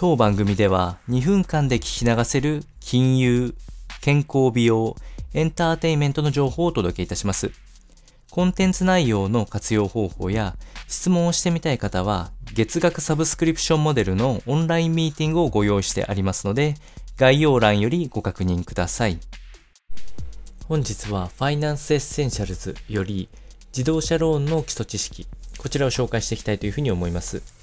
当番組では2分間で聞き流せる金融、健康美容、エンターテインメントの情報をお届けいたします。コンテンツ内容の活用方法や質問をしてみたい方は月額サブスクリプションモデルのオンラインミーティングをご用意してありますので概要欄よりご確認ください。本日はファイナンスエッセンシャルズより自動車ローンの基礎知識こちらを紹介していきたいというふうに思います。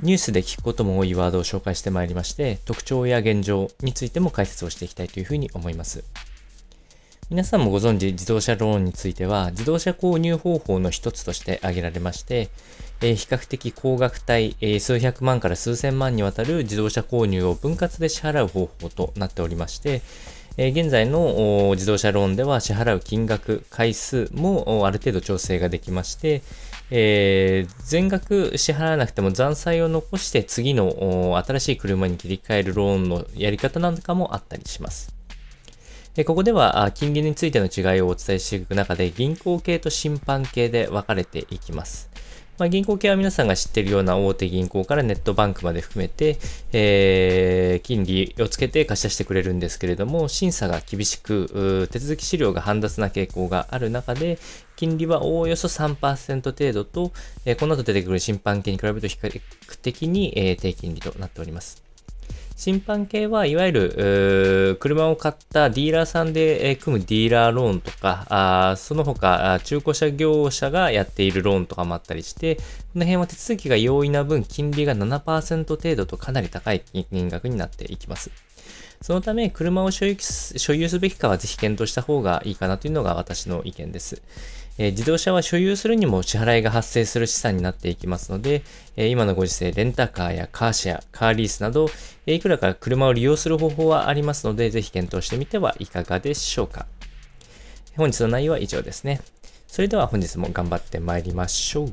ニュースで聞くことも多いワードを紹介してまいりまして、特徴や現状についても解説をしていきたいというふうに思います。皆さんもご存知、自動車ローンについては、自動車購入方法の一つとして挙げられまして、えー、比較的高額帯、えー、数百万から数千万にわたる自動車購入を分割で支払う方法となっておりまして、え、現在の自動車ローンでは支払う金額、回数もある程度調整ができまして、えー、全額支払わなくても残債を残して次の新しい車に切り替えるローンのやり方なんかもあったりします。ここでは金利についての違いをお伝えしていく中で銀行系と審判系で分かれていきます。まあ、銀行系は皆さんが知っているような大手銀行からネットバンクまで含めて、えー、金利をつけて貸し出してくれるんですけれども、審査が厳しく、手続き資料が煩雑な傾向がある中で、金利はおおよそ3%程度と、えー、この後出てくる審判権に比べると比較的に、えー、低金利となっております。審判系はいわゆる、車を買ったディーラーさんで、組むディーラーローンとか、あその他、中古車業者がやっているローンとかもあったりして、この辺は手続きが容易な分、金利が7%程度とかなり高い金額になっていきます。そのため、車を所有すべきかはぜひ検討した方がいいかなというのが私の意見です。自動車は所有するにも支払いが発生する資産になっていきますので、今のご時世、レンタカーやカーシェア、カーリースなど、え、いくらか車を利用する方法はありますので、ぜひ検討してみてはいかがでしょうか。本日の内容は以上ですね。それでは本日も頑張って参りましょう。